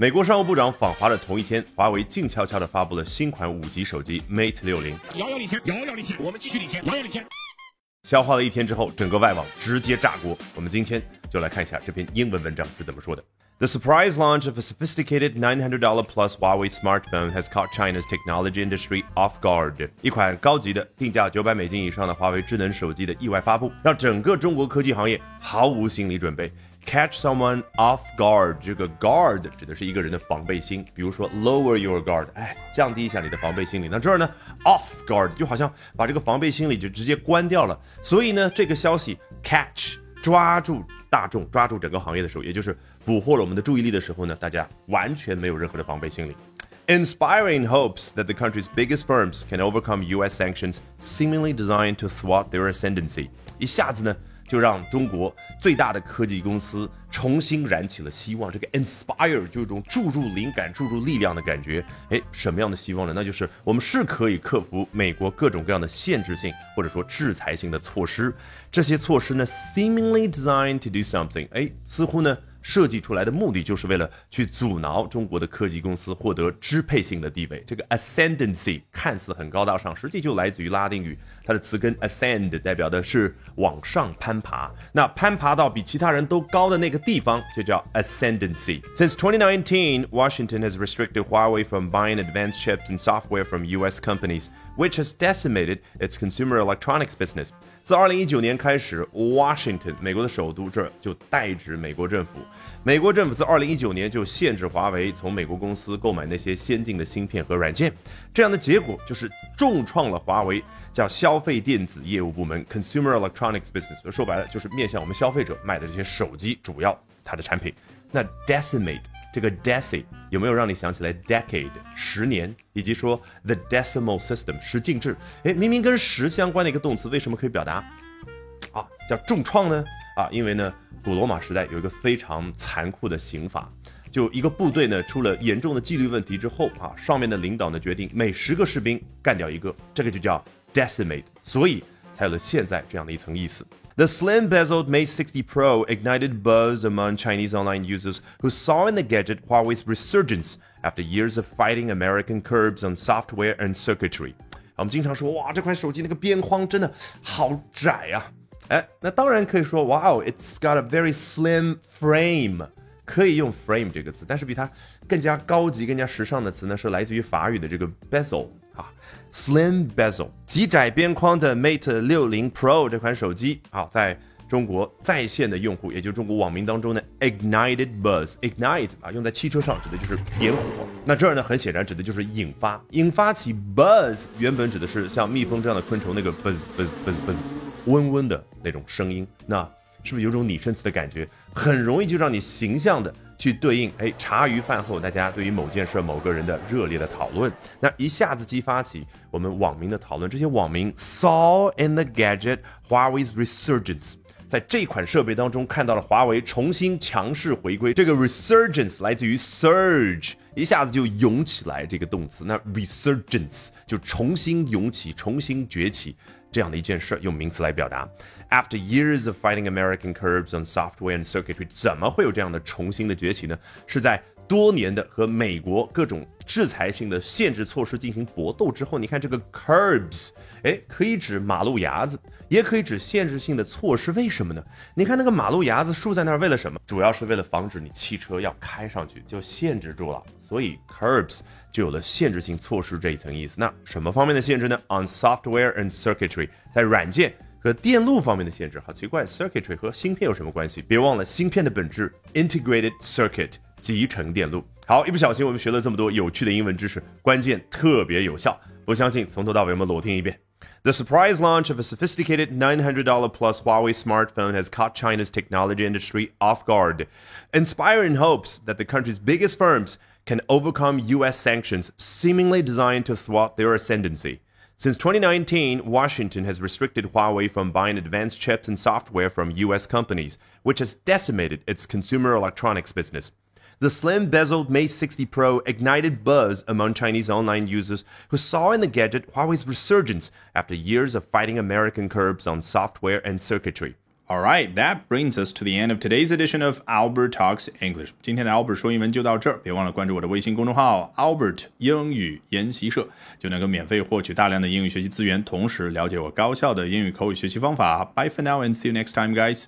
美国商务部长访华的同一天，华为静悄悄地发布了新款五 G 手机 Mate 六零，遥遥领先，遥遥领先，我们继续领先，遥遥领先。消化了一天之后，整个外网直接炸锅。我们今天就来看一下这篇英文文章是怎么说的。The surprise launch of a sophisticated $900 plus Huawei smartphone has caught China's technology industry off guard。一款高级的定价九百美金以上的华为智能手机的意外发布，让整个中国科技行业毫无心理准备。Catch someone off guard，这个 guard 指的是一个人的防备心，比如说 lower your guard，哎，降低一下你的防备心理。那这儿呢，off guard 就好像把这个防备心理就直接关掉了。所以呢，这个消息 catch 抓住大众、抓住整个行业的时候，也就是捕获了我们的注意力的时候呢，大家完全没有任何的防备心理。Inspiring hopes that the country's biggest firms can overcome U.S. sanctions seemingly designed to thwart their ascendancy，一下子呢。就让中国最大的科技公司重新燃起了希望。这个 inspire 就一种注入灵感、注入力量的感觉。哎，什么样的希望呢？那就是我们是可以克服美国各种各样的限制性或者说制裁性的措施。这些措施呢，seemingly designed to do something。哎，似乎呢。设计出来的目的就是为了去阻挠中国的科技公司获得支配性的地位。这个 ascendancy 看似很高大上，实际就来自于拉丁语，它的词根 ascend 代表的是往上攀爬。那攀爬到比其他人都高的那个地方，就叫 ascendancy。Since 2019, Washington has restricted Huawei from buying advanced chips and software from U.S. companies, which has decimated its consumer electronics business. 自二零一九年开始，Washington 美国的首都这就代指美国政府。美国政府自二零一九年就限制华为从美国公司购买那些先进的芯片和软件，这样的结果就是重创了华为叫消费电子业务部门 （Consumer Electronics Business）。说白了就是面向我们消费者卖的这些手机，主要它的产品。那 decimate。这个 deci 有没有让你想起来 decade 十年，以及说 the decimal system 十进制？哎，明明跟十相关的一个动词，为什么可以表达啊叫重创呢？啊，因为呢，古罗马时代有一个非常残酷的刑法，就一个部队呢出了严重的纪律问题之后啊，上面的领导呢决定每十个士兵干掉一个，这个就叫 decimate，所以才有了现在这样的一层意思。The slim bezeled Mate 60 Pro ignited buzz among Chinese online users who saw in the gadget Huawei's resurgence after years of fighting American curbs on software and circuitry. 我们经常说，哇，这款手机那个边框真的好窄呀、啊！哎，那当然可以说，Wow，it's got a very slim frame，可以用 frame 这个词，但是比它更加高级、更加时尚的词呢，是来自于法语的这个 bezel。 啊，Slim Bezel 极窄边框的 Mate 六零 Pro 这款手机，啊，在中国在线的用户，也就中国网民当中呢，ignited buzz，ignite 啊，用在汽车上指的就是点火。那这儿呢，很显然指的就是引发，引发起 buzz，原本指的是像蜜蜂这样的昆虫那个 buzz buzz buzz buzz，嗡嗡的那种声音。那是不是有种拟声词的感觉？很容易就让你形象的。去对应，哎，茶余饭后大家对于某件事、某个人的热烈的讨论，那一下子激发起我们网民的讨论。这些网民 saw in the gadget Huawei's resurgence，在这款设备当中看到了华为重新强势回归。这个 resurgence 来自于 surge，一下子就涌起来这个动词。那 resurgence 就重新涌起、重新崛起。这样的一件事用名词来表达。After years of fighting American curbs on software and circuitry，怎么会有这样的重新的崛起呢？是在多年的和美国各种制裁性的限制措施进行搏斗之后，你看这个 curbs，哎，可以指马路牙子，也可以指限制性的措施。为什么呢？你看那个马路牙子竖在那儿，为了什么？主要是为了防止你汽车要开上去，就限制住了。所以 curbs 就有了限制性措施这一层意思。那什么方面的限制呢？On software and circuitry，在软件和电路方面的限制。好奇怪，circuitry 和芯片有什么关系？别忘了芯片的本质，integrated circuit。集成电路。好，一不小心我们学了这么多有趣的英文知识，关键特别有效。不相信，从头到尾我们裸听一遍。The surprise launch of a sophisticated $900 plus Huawei smartphone has caught China's technology industry off guard, inspiring hopes that the country's biggest firms can overcome U.S. sanctions seemingly designed to thwart their ascendancy. Since 2019, Washington has restricted Huawei from buying advanced chips and software from U.S. companies, which has decimated its consumer electronics business. The slim bezeled Mate 60 Pro ignited buzz among Chinese online users who saw in the gadget Huawei's resurgence after years of fighting American curbs on software and circuitry. All right, that brings us to the end of today's edition of Albert Talks English. 今天的 Albert 说英文就到这儿，别忘了关注我的微信公众号 Albert 英语研习社，就能够免费获取大量的英语学习资源，同时了解我高效的英语口语学习方法。Bye for now and see you next time, guys.